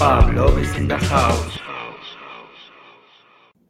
Pablo is house.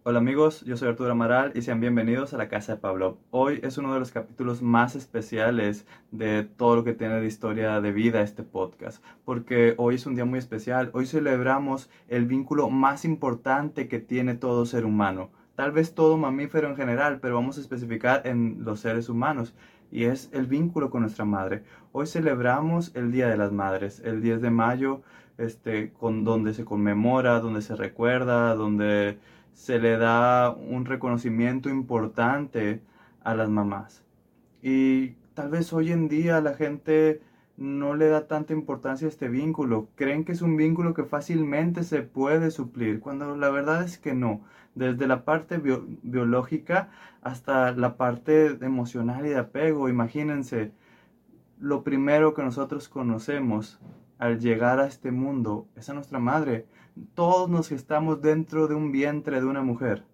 Hola amigos, yo soy Arturo Amaral y sean bienvenidos a la casa de Pablo. Hoy es uno de los capítulos más especiales de todo lo que tiene de historia de vida este podcast, porque hoy es un día muy especial. Hoy celebramos el vínculo más importante que tiene todo ser humano, tal vez todo mamífero en general, pero vamos a especificar en los seres humanos y es el vínculo con nuestra madre. Hoy celebramos el Día de las Madres, el 10 de mayo, este, con, donde se conmemora, donde se recuerda, donde se le da un reconocimiento importante a las mamás. Y tal vez hoy en día la gente no le da tanta importancia a este vínculo. Creen que es un vínculo que fácilmente se puede suplir, cuando la verdad es que no. Desde la parte biológica hasta la parte emocional y de apego, imagínense, lo primero que nosotros conocemos al llegar a este mundo es a nuestra madre. Todos nos gestamos dentro de un vientre de una mujer.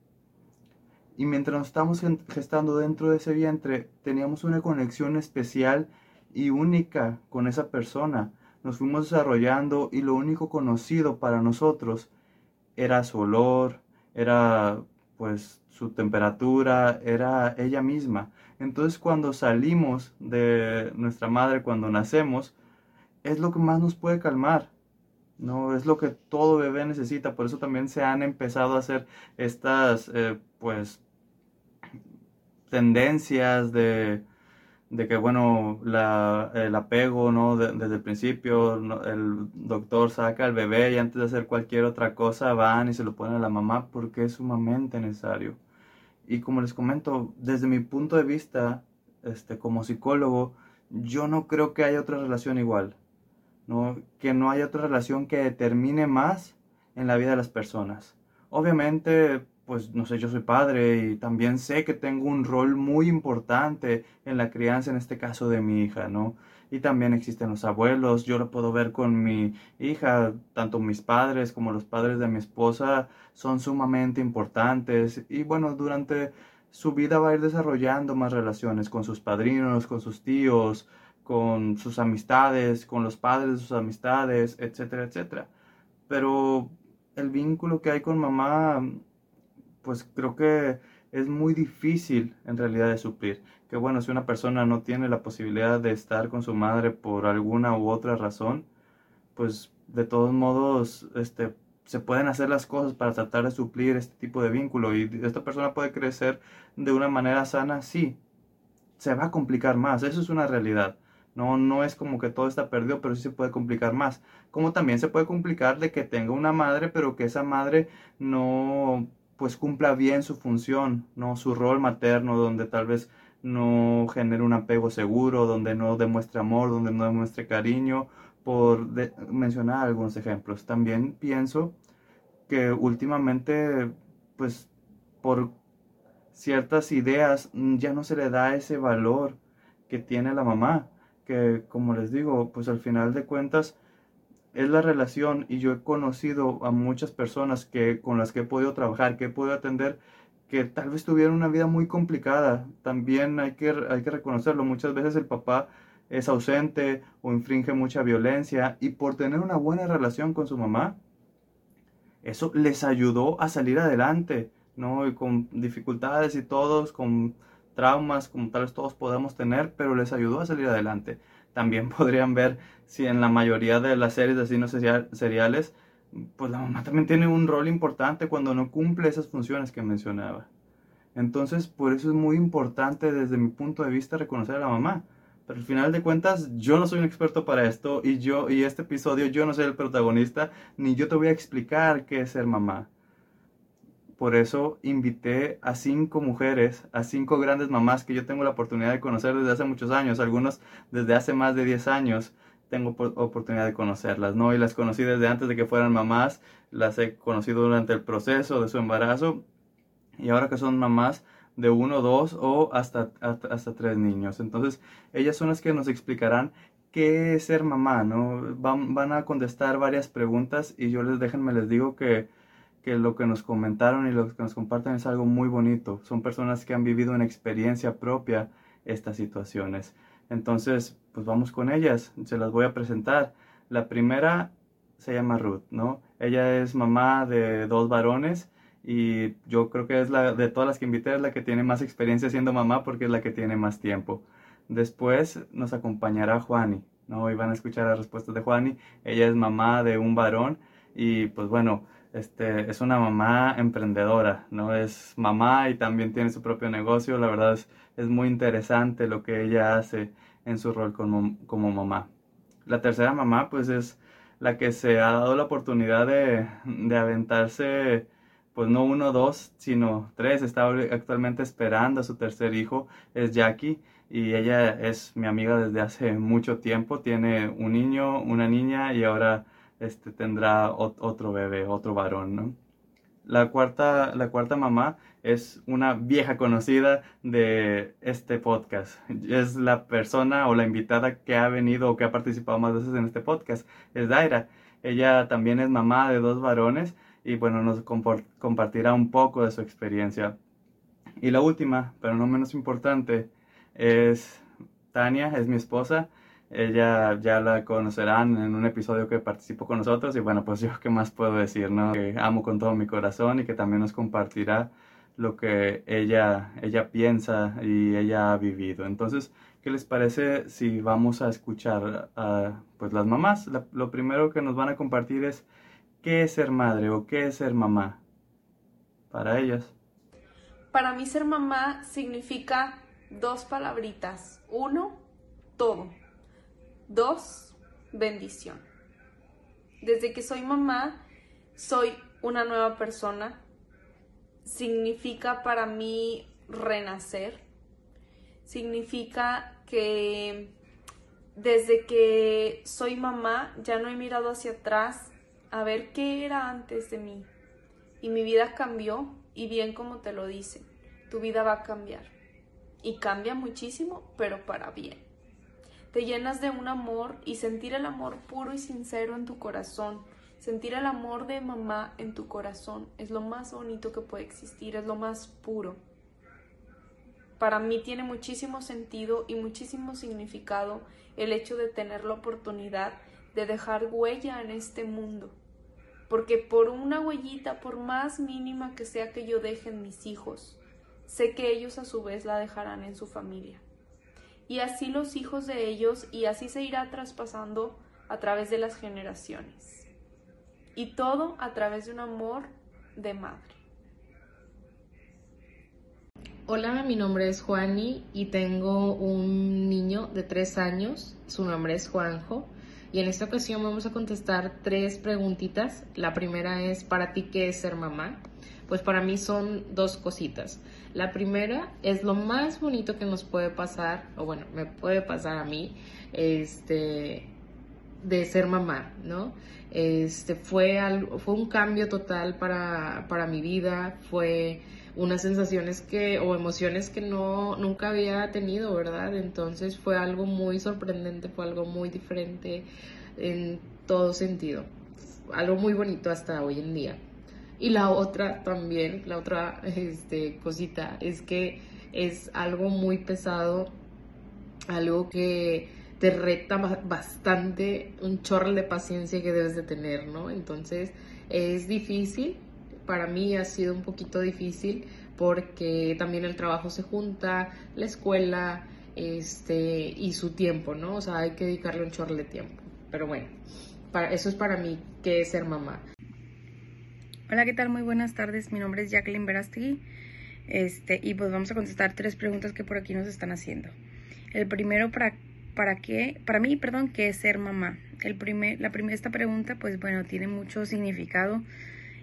Y mientras nos estamos gestando dentro de ese vientre, teníamos una conexión especial y única con esa persona. Nos fuimos desarrollando y lo único conocido para nosotros era su olor, era pues su temperatura, era ella misma. Entonces cuando salimos de nuestra madre, cuando nacemos, es lo que más nos puede calmar. No es lo que todo bebé necesita, por eso también se han empezado a hacer estas eh, pues tendencias de de que, bueno, la, el apego, ¿no? desde el principio, el doctor saca al bebé y antes de hacer cualquier otra cosa van y se lo ponen a la mamá porque es sumamente necesario. Y como les comento, desde mi punto de vista, este, como psicólogo, yo no creo que haya otra relación igual, Que no haya otra relación que determine más en la vida de las personas. Obviamente, pues no sé, yo soy padre y también sé que tengo un rol muy importante en la crianza, en este caso de mi hija, ¿no? Y también existen los abuelos, yo lo puedo ver con mi hija, tanto mis padres como los padres de mi esposa son sumamente importantes y bueno, durante su vida va a ir desarrollando más relaciones con sus padrinos, con sus tíos, con sus amistades, con los padres de sus amistades, etcétera, etcétera. Pero el vínculo que hay con mamá pues creo que es muy difícil en realidad de suplir. Que bueno, si una persona no tiene la posibilidad de estar con su madre por alguna u otra razón, pues de todos modos este, se pueden hacer las cosas para tratar de suplir este tipo de vínculo y esta persona puede crecer de una manera sana, sí, se va a complicar más, eso es una realidad. No, no es como que todo está perdido, pero sí se puede complicar más. Como también se puede complicar de que tenga una madre, pero que esa madre no pues cumpla bien su función, ¿no? Su rol materno, donde tal vez no genere un apego seguro, donde no demuestre amor, donde no demuestre cariño, por mencionar algunos ejemplos. También pienso que últimamente, pues por ciertas ideas ya no se le da ese valor que tiene la mamá, que como les digo, pues al final de cuentas es la relación y yo he conocido a muchas personas que con las que he podido trabajar, que he podido atender, que tal vez tuvieron una vida muy complicada. También hay que, hay que reconocerlo. Muchas veces el papá es ausente o infringe mucha violencia y por tener una buena relación con su mamá, eso les ayudó a salir adelante, ¿no? Y con dificultades y todos, con traumas como tal todos podemos tener, pero les ayudó a salir adelante también podrían ver si en la mayoría de las series de asesinos seriales, pues la mamá también tiene un rol importante cuando no cumple esas funciones que mencionaba. Entonces, por eso es muy importante desde mi punto de vista reconocer a la mamá. Pero al final de cuentas, yo no soy un experto para esto y yo y este episodio yo no soy el protagonista, ni yo te voy a explicar qué es ser mamá. Por eso invité a cinco mujeres, a cinco grandes mamás que yo tengo la oportunidad de conocer desde hace muchos años, algunos desde hace más de 10 años tengo oportunidad de conocerlas, ¿no? Y las conocí desde antes de que fueran mamás, las he conocido durante el proceso de su embarazo y ahora que son mamás de uno, dos o hasta, hasta, tres niños. Entonces, ellas son las que nos explicarán qué es ser mamá, ¿no? Van, van a contestar varias preguntas y yo les déjenme les digo que lo que nos comentaron y lo que nos comparten es algo muy bonito. Son personas que han vivido en experiencia propia estas situaciones. Entonces, pues vamos con ellas. Se las voy a presentar. La primera se llama Ruth, ¿no? Ella es mamá de dos varones y yo creo que es la de todas las que invité es la que tiene más experiencia siendo mamá porque es la que tiene más tiempo. Después nos acompañará Juani, ¿no? Hoy van a escuchar las respuestas de Juani. Ella es mamá de un varón y pues bueno, este, es una mamá emprendedora, ¿no? Es mamá y también tiene su propio negocio. La verdad es, es muy interesante lo que ella hace en su rol como, como mamá. La tercera mamá, pues es la que se ha dado la oportunidad de, de aventarse, pues no uno, dos, sino tres. Está actualmente esperando a su tercer hijo, es Jackie, y ella es mi amiga desde hace mucho tiempo. Tiene un niño, una niña y ahora este, tendrá otro bebé, otro varón. La cuarta, la cuarta mamá es una vieja conocida de este podcast. Es la persona o la invitada que ha venido o que ha participado más veces en este podcast. Es Daira. Ella también es mamá de dos varones y bueno, nos compartirá un poco de su experiencia. Y la última, pero no menos importante, es Tania, es mi esposa. Ella ya la conocerán en un episodio que participó con nosotros y bueno, pues yo qué más puedo decir, ¿no? Que amo con todo mi corazón y que también nos compartirá lo que ella, ella piensa y ella ha vivido. Entonces, ¿qué les parece si vamos a escuchar a pues las mamás? lo primero que nos van a compartir es qué es ser madre o qué es ser mamá para ellas. Para mí ser mamá significa dos palabritas. Uno, todo. Dos, bendición. Desde que soy mamá, soy una nueva persona. Significa para mí renacer. Significa que desde que soy mamá ya no he mirado hacia atrás a ver qué era antes de mí. Y mi vida cambió y bien como te lo dice, tu vida va a cambiar. Y cambia muchísimo, pero para bien te llenas de un amor y sentir el amor puro y sincero en tu corazón, sentir el amor de mamá en tu corazón es lo más bonito que puede existir, es lo más puro. Para mí tiene muchísimo sentido y muchísimo significado el hecho de tener la oportunidad de dejar huella en este mundo. Porque por una huellita, por más mínima que sea que yo deje en mis hijos, sé que ellos a su vez la dejarán en su familia y así los hijos de ellos, y así se irá traspasando a través de las generaciones. Y todo a través de un amor de madre. Hola, mi nombre es Juani y tengo un niño de tres años. Su nombre es Juanjo. Y en esta ocasión vamos a contestar tres preguntitas. La primera es, ¿para ti qué es ser mamá? Pues para mí son dos cositas. La primera es lo más bonito que nos puede pasar, o bueno, me puede pasar a mí, este, de ser mamá, ¿no? Este, fue, algo, fue un cambio total para, para mi vida, fue unas sensaciones que, o emociones que no, nunca había tenido, ¿verdad? Entonces fue algo muy sorprendente, fue algo muy diferente en todo sentido, algo muy bonito hasta hoy en día. Y la otra también, la otra este, cosita, es que es algo muy pesado, algo que te reta bastante, un chorro de paciencia que debes de tener, ¿no? Entonces es difícil, para mí ha sido un poquito difícil porque también el trabajo se junta, la escuela, este, y su tiempo, ¿no? O sea, hay que dedicarle un chorro de tiempo. Pero bueno, para, eso es para mí que es ser mamá. Hola, ¿qué tal? Muy buenas tardes. Mi nombre es Jacqueline Verástegui. Este, y pues vamos a contestar tres preguntas que por aquí nos están haciendo. El primero, ¿para, para qué? Para mí, perdón, ¿qué es ser mamá? El primer, la primera, esta pregunta, pues bueno, tiene mucho significado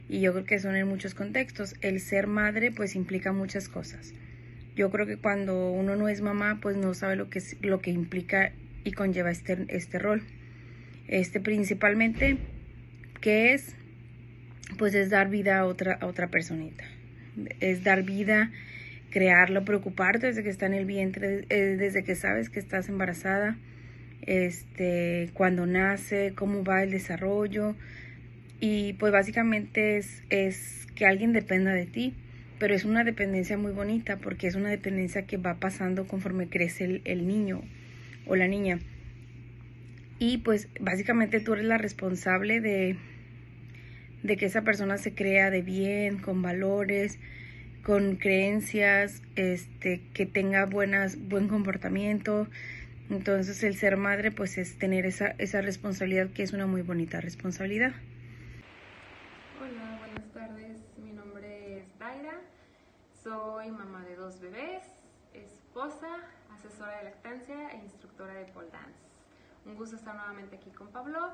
y yo creo que son en muchos contextos. El ser madre, pues implica muchas cosas. Yo creo que cuando uno no es mamá, pues no sabe lo que, lo que implica y conlleva este, este rol. Este principalmente, ¿qué es? Pues es dar vida a otra, a otra personita. Es dar vida, crearlo, preocuparte desde que está en el vientre, eh, desde que sabes que estás embarazada, este, cuando nace, cómo va el desarrollo. Y pues básicamente es, es que alguien dependa de ti, pero es una dependencia muy bonita porque es una dependencia que va pasando conforme crece el, el niño o la niña. Y pues básicamente tú eres la responsable de de que esa persona se crea de bien, con valores, con creencias, este, que tenga buenas, buen comportamiento. Entonces el ser madre pues es tener esa, esa responsabilidad que es una muy bonita responsabilidad. Hola, buenas tardes. Mi nombre es Daira. Soy mamá de dos bebés, esposa, asesora de lactancia e instructora de pole dance. Un gusto estar nuevamente aquí con Pablo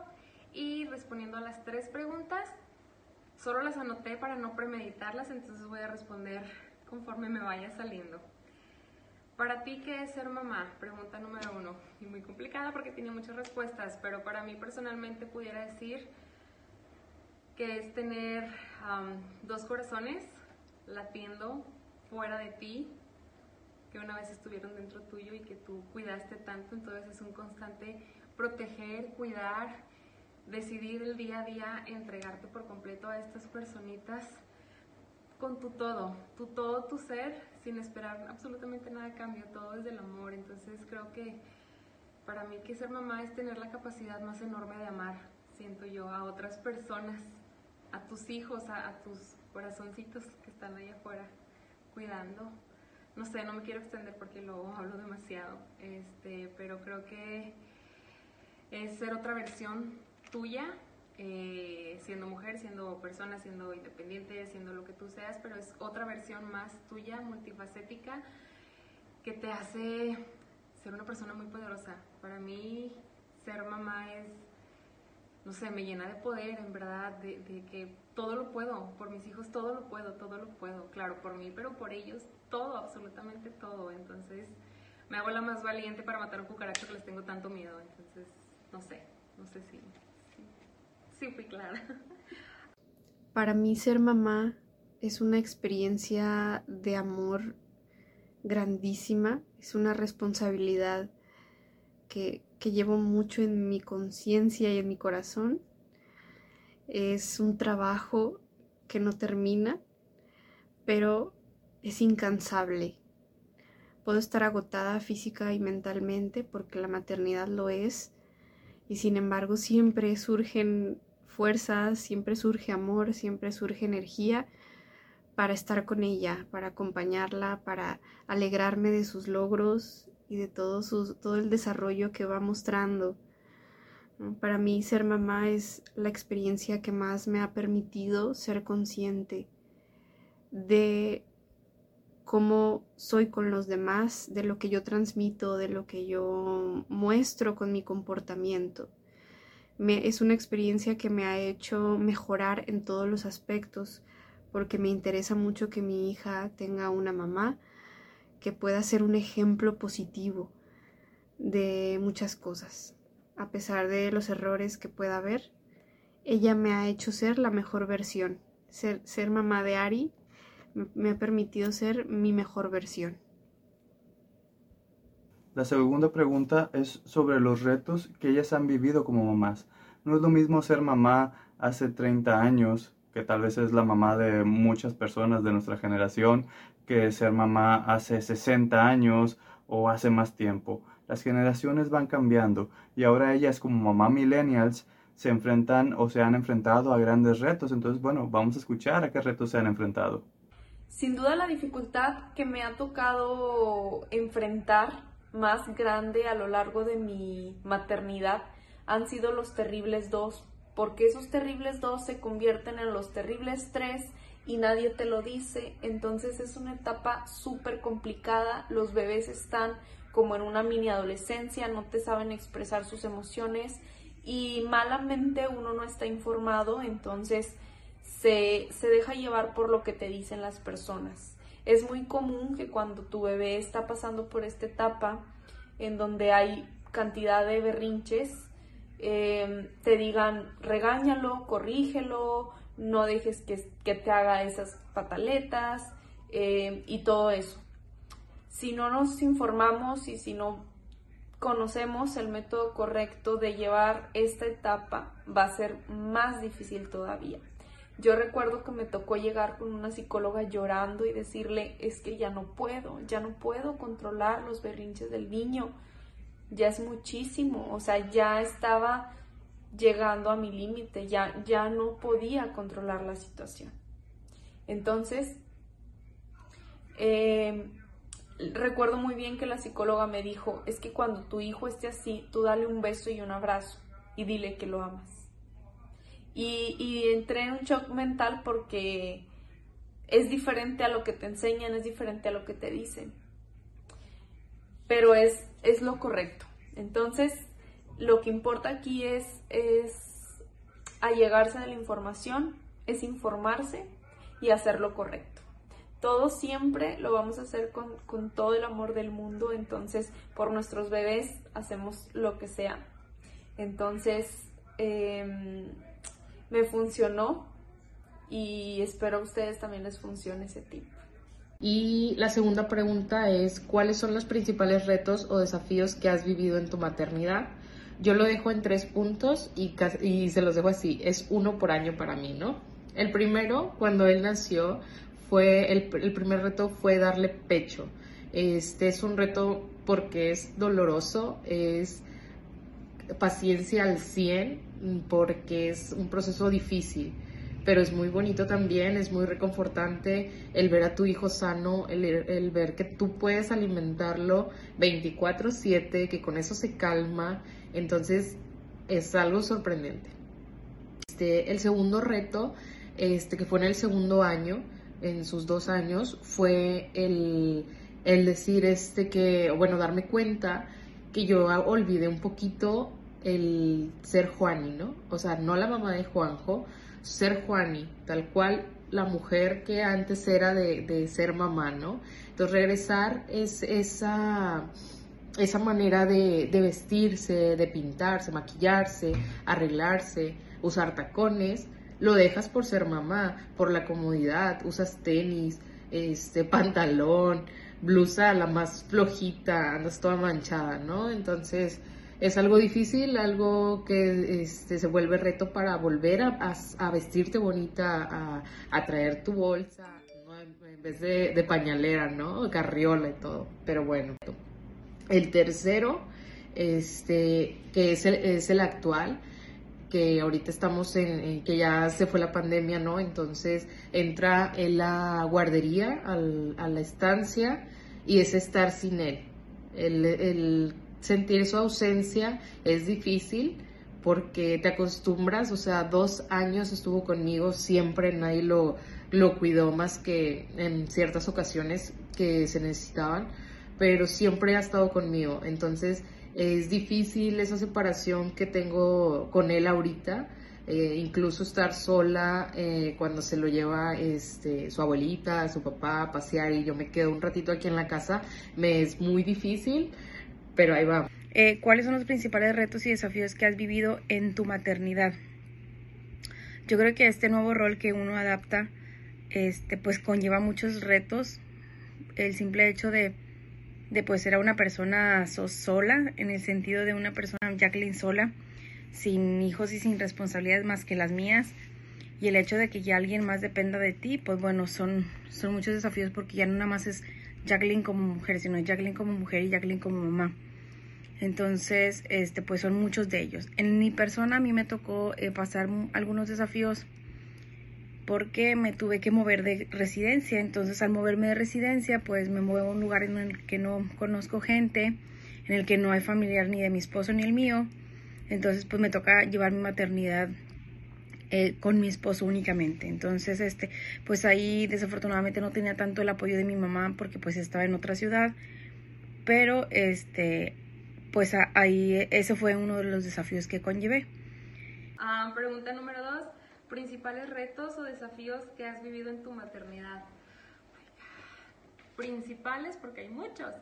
y respondiendo a las tres preguntas. Solo las anoté para no premeditarlas, entonces voy a responder conforme me vaya saliendo. Para ti, ¿qué es ser mamá? Pregunta número uno. Y muy complicada porque tiene muchas respuestas, pero para mí personalmente pudiera decir que es tener dos corazones latiendo fuera de ti, que una vez estuvieron dentro tuyo y que tú cuidaste tanto, entonces es un constante proteger, cuidar, decidir el día a día entregarte por completo a estas personitas con tu todo, tu todo, tu ser, sin esperar absolutamente nada a cambio, todo desde el amor. Entonces creo que para mí que ser mamá es tener la capacidad más enorme de amar, siento yo, a otras personas, a tus hijos, a, tus corazoncitos que están ahí afuera cuidando. No sé, no me quiero extender porque luego hablo demasiado, este, pero creo que es ser otra versión tuya, eh, siendo mujer, siendo persona, siendo independiente, siendo lo que tú seas, pero es otra versión más tuya, multifacética, que te hace ser una persona muy poderosa. Para mí, ser mamá es, no sé, me llena de poder, en verdad, de, de que todo lo puedo, por mis hijos todo lo puedo, todo lo puedo, claro, por mí, pero por ellos todo, absolutamente todo. Entonces, me hago la más valiente para matar un cucaracho que les tengo tanto miedo. Entonces, no sé, no sé si Sí, fui clara. Para mí ser mamá es una experiencia de amor grandísima, es una responsabilidad que, que llevo mucho en mi conciencia y en mi corazón. Es un trabajo que no termina, pero es incansable. Puedo estar agotada física y mentalmente porque la maternidad lo es, y sin embargo siempre surgen siempre surge amor, siempre surge energía para estar con ella, para acompañarla, para alegrarme de sus logros y de todo, todo el desarrollo que va mostrando. Para mí ser mamá es la experiencia que más me ha permitido ser consciente de cómo soy con los demás, de lo que yo transmito, de lo que yo muestro con mi comportamiento es una experiencia que me ha hecho mejorar en todos los aspectos, porque me interesa mucho que mi hija tenga una mamá que pueda ser un ejemplo positivo de muchas cosas. A pesar de los errores que pueda haber, ella me ha hecho ser la mejor versión. Ser, ser mamá de Ari me ha permitido ser mi mejor versión. La segunda pregunta es sobre los retos que ellas han vivido como mamás. No es lo mismo ser mamá hace 30 años, que tal vez es la mamá de muchas personas de nuestra generación, que ser mamá hace 60 años o hace más tiempo. Las generaciones van cambiando y ahora ellas como mamá millennials se enfrentan o se han enfrentado a grandes retos. Entonces, bueno, vamos a escuchar a qué retos se han enfrentado. Sin duda la dificultad que me ha tocado enfrentar más grande a lo largo de mi maternidad han sido los terribles dos, porque esos terribles dos se convierten en los terribles tres y nadie te lo dice, entonces es una etapa súper complicada, los bebés están como en una mini adolescencia, no te saben expresar sus emociones y malamente uno no está informado, entonces se, se deja llevar por lo que te dicen las personas. Es muy común que cuando tu bebé está pasando por esta etapa en donde hay cantidad de berrinches, em, te digan regáñalo, corrígelo, no dejes que, te haga esas pataletas em, y todo eso. Si no nos informamos y si no conocemos el método correcto de llevar esta etapa, va a ser más difícil todavía. Yo recuerdo que me tocó llegar con una psicóloga llorando y decirle, es que ya no puedo, ya no puedo controlar los berrinches del niño, ya es muchísimo, o sea, ya estaba llegando a mi límite, ya, ya no podía controlar la situación. Entonces, eh, recuerdo muy bien que la psicóloga me dijo, es que cuando tu hijo esté así, tú dale un beso y un abrazo y dile que lo amas. Y, entré en un shock mental porque es diferente a lo que te enseñan, es diferente a lo que te dicen. Pero es, es lo correcto. Entonces, lo que importa aquí es, es allegarse de la información, es informarse y hacer lo correcto. Todo siempre lo vamos a hacer con, con todo el amor del mundo, entonces por nuestros bebés hacemos lo que sea. Entonces, em, me funcionó y espero a ustedes también les funcione ese tip. Y la segunda pregunta es, ¿cuáles son los principales retos o desafíos que has vivido en tu maternidad? Yo lo dejo en tres puntos y, y se los dejo así, es uno por año para mí, ¿no? El primero, cuando él nació, fue el, el primer reto fue darle pecho. Este es un reto porque es doloroso, es paciencia al 100, porque es un proceso difícil pero es muy bonito también, es muy reconfortante el ver a tu hijo sano, el, ver que tú puedes alimentarlo 24/7, que con eso se calma, entonces es algo sorprendente. Este, el segundo reto, este, que fue en el segundo año, en sus dos años, fue el, el decir este que, bueno, darme cuenta que yo olvidé un poquito el ser Juani, ¿no? O sea, no la mamá de Juanjo, ser Juani, tal cual la mujer que antes era de, ser mamá, ¿no? Entonces regresar es esa, esa manera de, vestirse, de pintarse, maquillarse, arreglarse, usar tacones, lo dejas por ser mamá, por la comodidad, usas tenis, este pantalón, blusa la más flojita, andas toda manchada, ¿no? Entonces, es algo difícil, algo que este, se vuelve reto para volver a, vestirte bonita, a, traer tu bolsa, en vez de, pañalera, ¿no? Carriola y todo. Pero bueno. El tercero, este, que es el, es el actual, que ahorita estamos en, que ya se fue la pandemia, ¿no? Entonces entra en la guardería, a la estancia, y es estar sin él. El sentir su ausencia es difícil porque te acostumbras, o sea, dos años estuvo conmigo, siempre nadie lo, lo cuidó más que en ciertas ocasiones que se necesitaban, pero siempre ha estado conmigo. Entonces es difícil esa separación que tengo con él ahorita. Eh, incluso estar sola eh, cuando se lo lleva este, su abuelita, su papá a pasear y yo me quedo un ratito aquí en la casa, me es muy difícil, pero ahí va. Eh, ¿Cuáles son los principales retos y desafíos que has vivido en tu maternidad? Yo creo que este nuevo rol que uno adapta, este, pues conlleva muchos retos. El simple hecho de, de pues ser una persona sola, en el sentido de una persona, Jacqueline sola, sin hijos y sin responsabilidades más que las mías, y el hecho de que ya alguien más dependa de ti, pues bueno, son, son muchos desafíos porque ya no nada más es Jacqueline como mujer, sino Jacqueline como mujer y Jacqueline como mamá. Entonces, este, pues son muchos de ellos. En mi persona a mí me tocó eh, pasar algunos desafíos porque me tuve que mover de residencia. Entonces, al moverme de residencia, pues me muevo a un lugar en el que no conozco gente, en el que no hay familiar ni de mi esposo ni el mío. Entonces, pues me toca llevar mi maternidad eh, con mi esposo únicamente. Entonces, este, pues ahí desafortunadamente no tenía tanto el apoyo de mi mamá porque pues estaba en otra ciudad. Pero este, pues ahí ese fue uno de los desafíos que conllevé. Ah, pregunta número dos, principales retos o desafíos que has vivido en tu maternidad. Principales, porque hay muchos.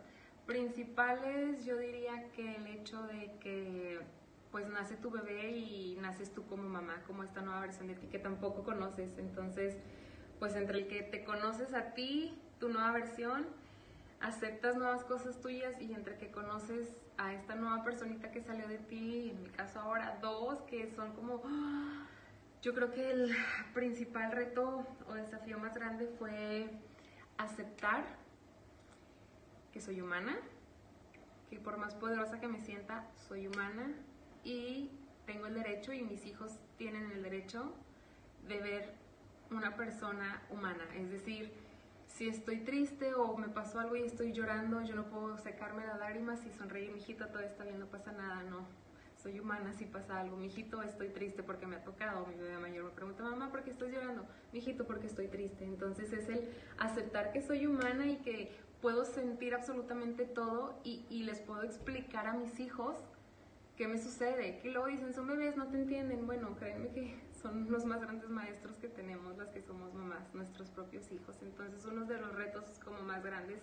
Principales, yo diría que el hecho de que pues nace tu bebé y naces tú como mamá, como esta nueva versión de ti que tampoco conoces. Entonces, pues entre el que te conoces a ti, tu nueva versión, aceptas nuevas cosas tuyas y entre que conoces a esta nueva personita que salió de ti, en mi caso ahora dos, que son como, yo creo que el principal reto o desafío más grande fue aceptar que soy humana, que por más poderosa que me sienta, soy humana y tengo el derecho y mis hijos tienen el derecho de ver una persona humana. Es decir, si estoy triste o me pasó algo y estoy llorando, yo no puedo secarme las lágrimas y sonreír, mijito, todo está bien, no pasa nada, no. Soy humana si pasa algo. Mijito, estoy triste porque me ha tocado. Mi bebé mayor me pregunta, mamá, ¿por qué estás llorando? Mijito, porque estoy triste. Entonces es el aceptar que soy humana y que puedo sentir absolutamente todo y, y les puedo explicar a mis hijos qué me sucede. Que luego dicen, son bebés, no te entienden. Bueno, créeme que son los más grandes maestros que tenemos las que somos mamás, nuestros propios hijos. Entonces uno de los retos como más grandes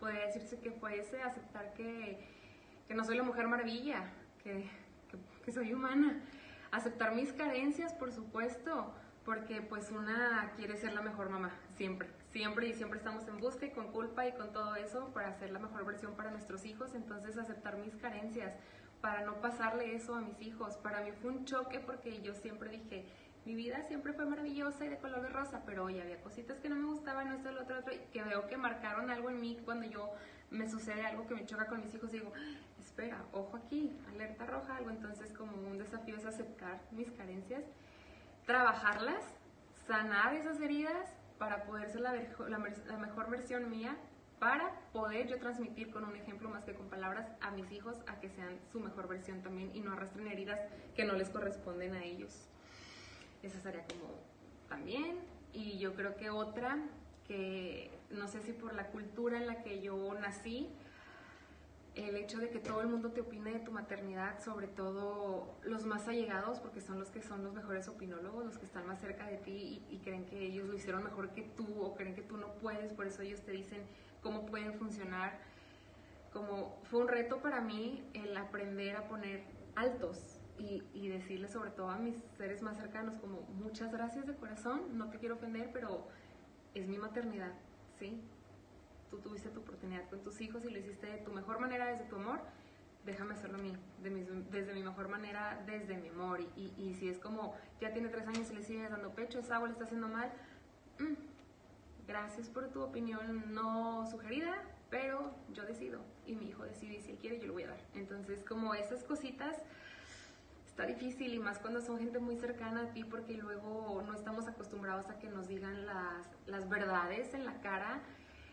podría decirse que fue ese, aceptar que, que no soy la mujer maravilla, que, que, que, soy humana. Aceptar mis carencias, por supuesto, porque pues una quiere ser la mejor mamá, siempre, siempre y siempre estamos en busca y con culpa y con todo eso para ser la mejor versión para nuestros hijos. Entonces aceptar mis carencias, para no pasarle eso a mis hijos. Para mí fue un choque porque yo siempre dije, mi vida siempre fue maravillosa y de color de rosa, pero hoy había cositas que no me gustaban, esto, lo otro, otro, y que veo que marcaron algo en mí cuando yo me sucede algo que me choca con mis hijos, digo, espera, ojo aquí, alerta roja, algo. Entonces como un desafío es aceptar mis carencias, trabajarlas, sanar esas heridas para poder ser la, mejor versión mía para poder yo transmitir con un ejemplo más que con palabras a mis hijos a que sean su mejor versión también y no arrastren heridas que no les corresponden a ellos. Esa sería como también. Y yo creo que otra, que no sé si por la cultura en la que yo nací, el hecho de que todo el mundo te opine de tu maternidad, sobre todo los más allegados, porque son los que son los mejores opinólogos, los que están más cerca de ti y, creen que ellos lo hicieron mejor que tú o creen que tú no puedes, por eso ellos te dicen cómo pueden funcionar. Como fue un reto para mí el aprender a poner altos y, decirle sobre todo a mis seres más cercanos como muchas gracias de corazón, no te quiero ofender, pero es mi maternidad, ¿sí? Tú tuviste tu oportunidad con tus hijos y lo hiciste de tu mejor manera desde tu amor, déjame hacerlo a mí, desde mi mejor manera, desde mi amor. Y, si es como, ya tiene tres años y le sigues dando pecho, esa agua le está haciendo mal, mmm, gracias por tu opinión no sugerida, pero yo decido y mi hijo decide si él quiere, yo lo voy a dar. Entonces, como esas cositas, está difícil y más cuando son gente muy cercana a ti porque luego no estamos acostumbrados a que nos digan las, las verdades en la cara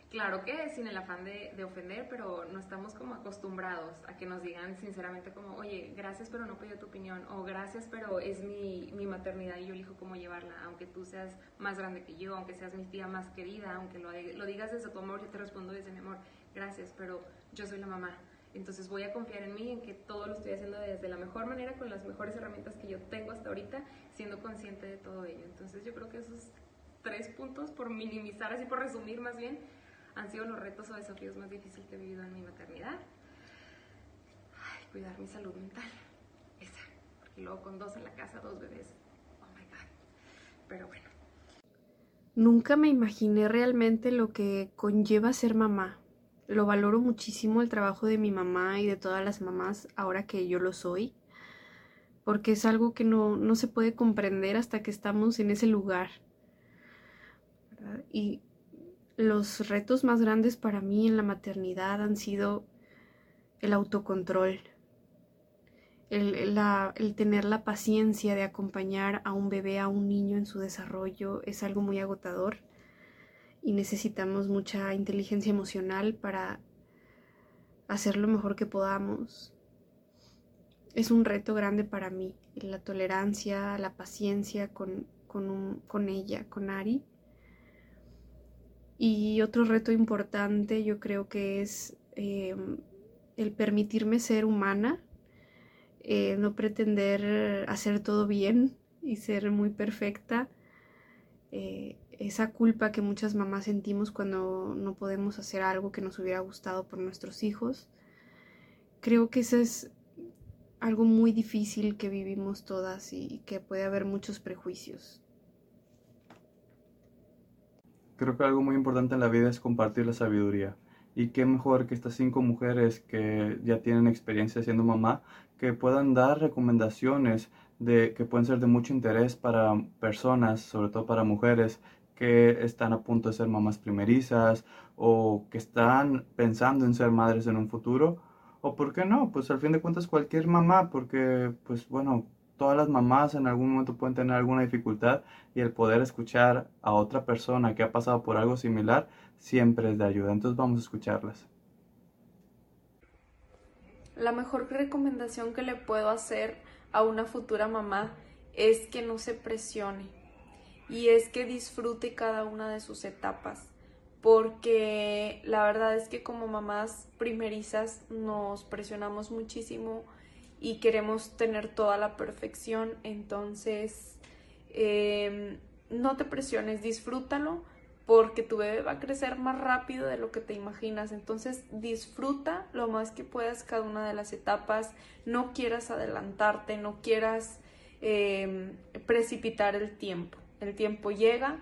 Claro que sin el afán de, de, ofender, pero no estamos como acostumbrados a que nos digan sinceramente como, oye, gracias pero no pedí tu opinión, o gracias pero es mi, mi maternidad y yo elijo cómo llevarla, aunque tú seas más grande que yo, aunque seas mi tía más querida, aunque lo, lo digas desde tu amor, yo te respondo desde mi amor, gracias, pero yo soy la mamá. Entonces voy a confiar en mí, en que todo lo estoy haciendo desde la mejor manera, con las mejores herramientas que yo tengo hasta ahorita, siendo consciente de todo ello. Entonces yo creo que esos tres puntos, por minimizar, así por resumir más bien, han sido los retos o desafíos más difíciles que he vivido en mi maternidad. Ay, cuidar mi salud mental. Esa. Porque luego con dos en la casa, dos bebés. Oh my God. Pero bueno. Nunca me imaginé realmente lo que conlleva ser mamá. Lo valoro muchísimo el trabajo de mi mamá y de todas las mamás ahora que yo lo soy. Porque es algo que no, no se puede comprender hasta que estamos en ese lugar. Y los retos más grandes para mí en la maternidad han sido el autocontrol, el, tener la paciencia de acompañar a un bebé, a un niño en su desarrollo es algo muy agotador y necesitamos mucha inteligencia emocional para hacer lo mejor que podamos. Es un reto grande para mí, la tolerancia, la paciencia con, con, un, con ella, con Ari y otro reto importante yo creo que es eh, el permitirme ser humana, eh, no pretender hacer todo bien y ser muy perfecta. Eh, esa culpa que muchas mamás sentimos cuando no podemos hacer algo que nos hubiera gustado por nuestros hijos. Creo que eso es algo muy difícil que vivimos todas y que puede haber muchos prejuicios. Creo que algo muy importante en la vida es compartir la sabiduría. Y qué mejor que estas cinco mujeres que ya tienen experiencia siendo mamá, que puedan dar recomendaciones de, que pueden ser de mucho interés para personas, sobre todo para mujeres que están a punto de ser mamás primerizas o que están pensando en ser madres en un futuro. O por qué no, pues al fin de cuentas cualquier mamá, porque pues bueno, todas las mamás en algún momento pueden tener alguna dificultad y el poder escuchar a otra persona que ha pasado por algo similar siempre es de ayuda. Entonces vamos a escucharlas. La mejor recomendación que le puedo hacer a una futura mamá es que no se presione y es que disfrute cada una de sus etapas porque la verdad es que como mamás primerizas nos presionamos muchísimo y queremos tener toda la perfección, entonces em, no te presiones, disfrútalo porque tu bebé va a crecer más rápido de lo que te imaginas. Entonces disfruta lo más que puedas cada una de las etapas, no quieras adelantarte, no quieras em, precipitar el tiempo. El tiempo llega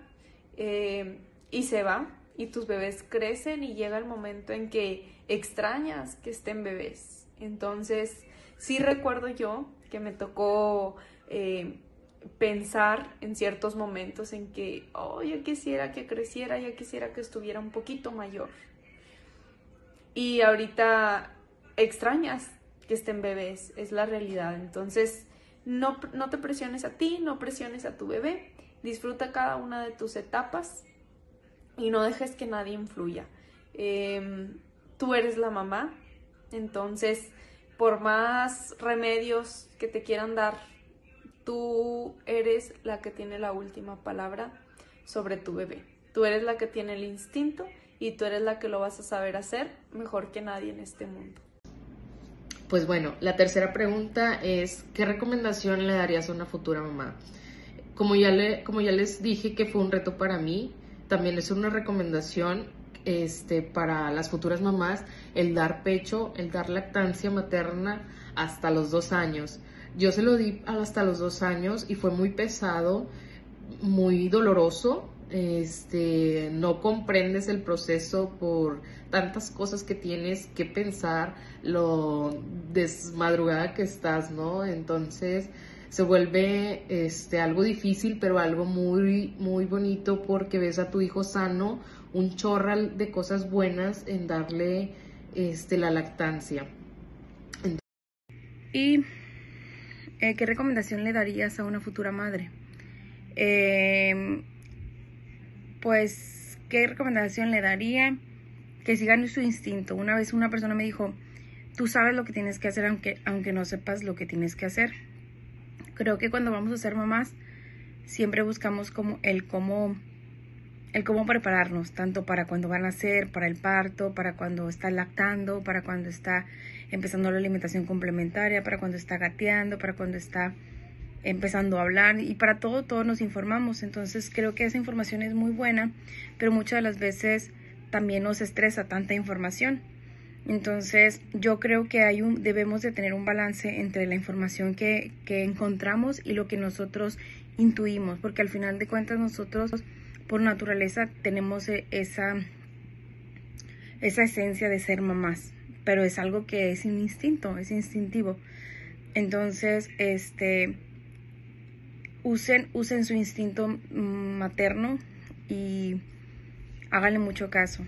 em, y se va y tus bebés crecen y llega el momento en que extrañas que estén bebés. Entonces sí recuerdo yo que me tocó... Eh, pensar en ciertos momentos en que, oh, yo quisiera que creciera, yo quisiera que estuviera un poquito mayor. Y ahorita extrañas que estén bebés, es la realidad. Entonces, no, no te presiones a ti, no presiones a tu bebé, disfruta cada una de tus etapas y no dejes que nadie influya. Em, tú eres la mamá, entonces, por más remedios que te quieran dar tú eres la que tiene la última palabra sobre tu bebé. Tú eres la que tiene el instinto y tú eres la que lo vas a saber hacer mejor que nadie en este mundo. Pues bueno, la tercera pregunta es, ¿qué recomendación le darías a una futura mamá? Como ya, le, como ya les dije que fue un reto para mí, también es una recomendación este, para las futuras mamás el dar pecho, el dar lactancia materna hasta los dos años. Yo se lo di hasta los dos años y fue muy pesado, muy doloroso. Este, no comprendes el proceso por tantas cosas que tienes que pensar, lo desmadrugada que estás, ¿no? Entonces se vuelve este, algo difícil, pero algo muy, muy bonito porque ves a tu hijo sano, un chorral de cosas buenas en darle este, la lactancia. Y eh, ¿qué recomendación le darías a una futura madre? Em, pues, ¿qué recomendación le daría? Que sigan su instinto. Una vez una persona me dijo, tú sabes lo que tienes que hacer aunque, aunque no sepas lo que tienes que hacer. Creo que cuando vamos a ser mamás, siempre buscamos como el cómo, el cómo prepararnos, tanto para cuando van a nacer, para el parto, para cuando está lactando, para cuando está empezando la alimentación complementaria, para cuando está gateando, para cuando está empezando a hablar y para todo, todos nos informamos. Entonces creo que esa información es muy buena, pero muchas de las veces también nos estresa tanta información. Entonces yo creo que hay un, debemos de tener un balance entre la información que, que encontramos y lo que nosotros intuimos, porque al final de cuentas nosotros por naturaleza tenemos e, esa, esa esencia de ser mamás pero es algo que es un instinto, es instintivo. Entonces, este, usen, usen su instinto materno y háganle mucho caso.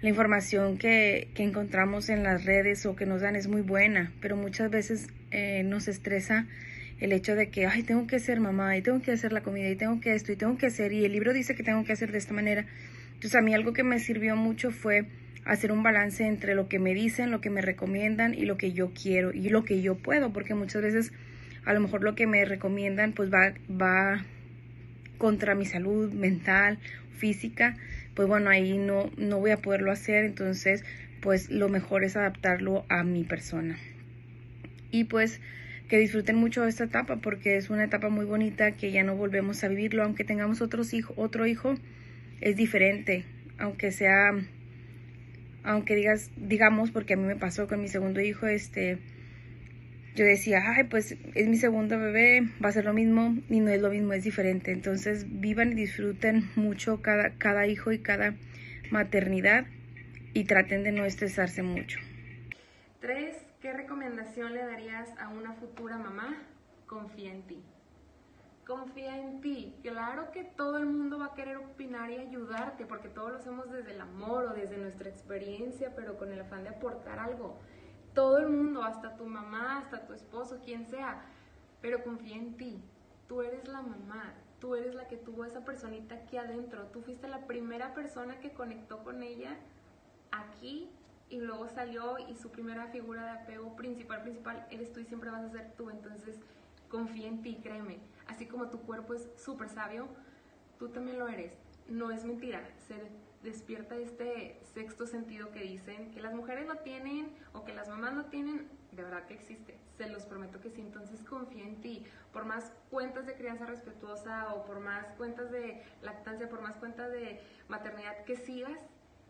La información que, que, encontramos en las redes o que nos dan es muy buena, pero muchas veces eh, nos estresa el hecho de que, ay, tengo que ser mamá y tengo que hacer la comida y tengo que esto y tengo que hacer y el libro dice que tengo que hacer de esta manera. Entonces a mí algo que me sirvió mucho fue hacer un balance entre lo que me dicen, lo que me recomiendan y lo que yo quiero y lo que yo puedo, porque muchas veces a lo mejor lo que me recomiendan pues va, va contra mi salud mental, física, pues bueno, ahí no, no voy a poderlo hacer, entonces pues lo mejor es adaptarlo a mi persona. Y pues que disfruten mucho esta etapa porque es una etapa muy bonita que ya no volvemos a vivirlo, aunque tengamos otros hijo, otro hijo, es diferente, aunque sea aunque digas, digamos, porque a mí me pasó con mi segundo hijo, este, yo decía, ay, pues es mi segundo bebé, va a ser lo mismo y no es lo mismo, es diferente. Entonces vivan y disfruten mucho cada, cada hijo y cada maternidad y traten de no estresarse mucho. Tres, ¿qué recomendación le darías a una futura mamá? Confía en ti confía en ti. Claro que todo el mundo va a querer opinar y ayudarte, porque todos lo hacemos desde el amor o desde nuestra experiencia, pero con el afán de aportar algo. Todo el mundo, hasta tu mamá, hasta tu esposo, quien sea. pero confía en ti. Tú eres la mamá, tú eres la que tuvo esa personita aquí adentro. Tú fuiste la primera persona que conectó con ella aquí y luego salió y su primera figura de apego principal, principal, eres tú y siempre vas a ser tú. Entonces, confía en ti, créeme. Así como tu cuerpo es súper sabio, tú también lo eres. No es mentira. Se despierta este sexto sentido que dicen que las mujeres no tienen o que las mamás no tienen. De verdad que existe. Se los prometo que sí. Entonces confía en ti. Por más cuentas de crianza respetuosa o por más cuentas de lactancia, por más cuentas de maternidad que sigas,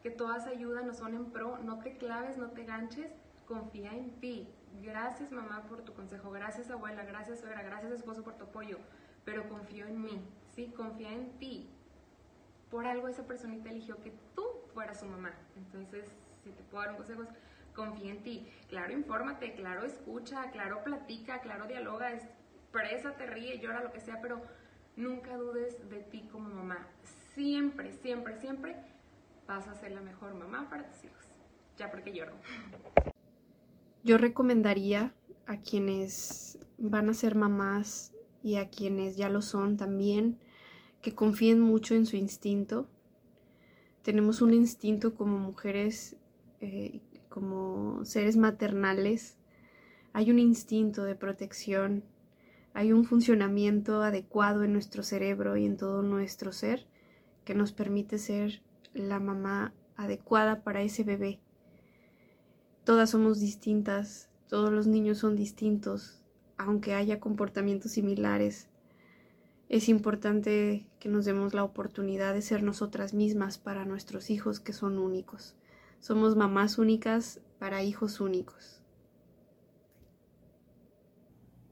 que todas ayudan, no son en pro, no te claves, no te ganches, confía en ti. Gracias mamá por tu consejo, gracias abuela, gracias suegra, gracias esposo por tu apoyo, pero confío en mí, ¿sí? Confía en ti. Por algo esa personita eligió que tú fueras su mamá. Entonces, si te puedo dar un consejo, confía en ti. Claro, infórmate, claro, escucha, claro, platica, claro, dialoga, te ríe, llora, lo que sea, pero nunca dudes de ti como mamá. Siempre, siempre, siempre vas a ser la mejor mamá para tus hijos. Ya porque lloro. Yo recomendaría a quienes van a ser mamás y a quienes ya lo son también que confíen mucho en su instinto. Tenemos un instinto como mujeres, eh, como seres maternales. Hay un instinto de protección, hay un funcionamiento adecuado en nuestro cerebro y en todo nuestro ser que nos permite ser la mamá adecuada para ese bebé. Todas somos distintas, todos los niños son distintos, aunque haya comportamientos similares. Es importante que nos demos la oportunidad de ser nosotras mismas para nuestros hijos que son únicos. Somos mamás únicas para hijos únicos.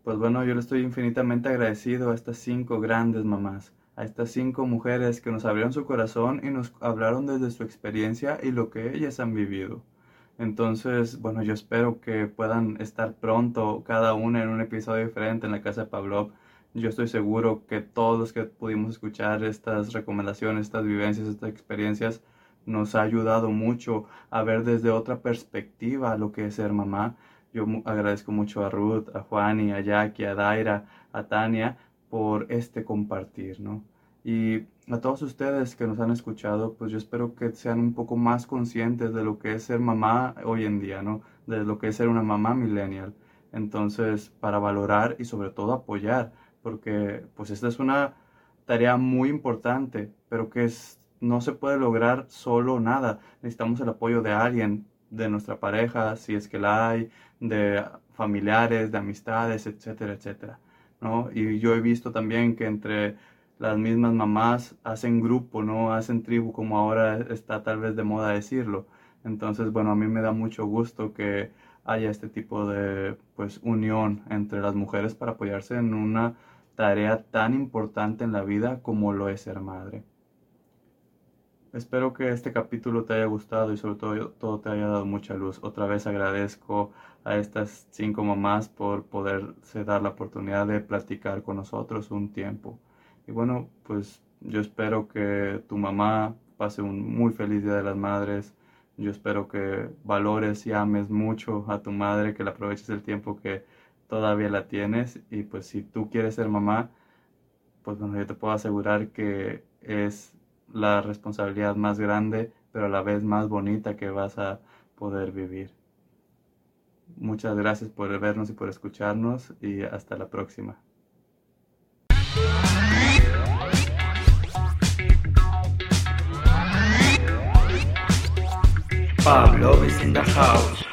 Pues bueno, yo le estoy infinitamente agradecido a estas cinco grandes mamás a estas cinco mujeres que nos abrieron su corazón y nos hablaron desde su experiencia y lo que ellas han vivido. Entonces, bueno, yo espero que puedan estar pronto cada una en un episodio diferente en la casa de Pavlov. Yo estoy seguro que todos los que pudimos escuchar estas recomendaciones, estas vivencias, estas experiencias, nos ha ayudado mucho a ver desde otra perspectiva lo que es ser mamá. Yo agradezco mucho a Ruth, a Juani, a Jackie, a Daira, a Tania por este compartir, ¿no? Y a todos ustedes que nos han escuchado, pues yo espero que sean un poco más conscientes de lo que es ser mamá hoy en día, ¿no? De lo que es ser una mamá millennial. Entonces, para valorar y sobre todo apoyar, porque pues esta es una tarea muy importante, pero que es, no se puede lograr solo nada. Necesitamos el apoyo de alguien, de nuestra pareja, si es que la hay, de familiares, de amistades, etcétera, etcétera. Y yo he visto también que entre las mismas mamás hacen grupo, ¿no? Hacen tribu, como ahora está tal vez de moda decirlo. Entonces, bueno, a mí me da mucho gusto que haya este tipo de, pues, unión entre las mujeres para apoyarse en una tarea tan importante en la vida como lo es ser madre. Espero que este capítulo te haya gustado y sobre todo, todo te haya dado mucha luz. Otra vez agradezco a estas cinco mamás por poderse dar la oportunidad de platicar con nosotros un tiempo. Y bueno, pues yo espero que tu mamá pase un muy feliz Día de las Madres. Yo espero que valores y ames mucho a tu madre, que le aproveches el tiempo que todavía la tienes. Y pues si tú quieres ser mamá, pues bueno, yo te puedo asegurar que es la responsabilidad más grande, pero a la vez más bonita que vas a poder vivir. Muchas gracias por vernos y por escucharnos y hasta la próxima. Pablo is in the house.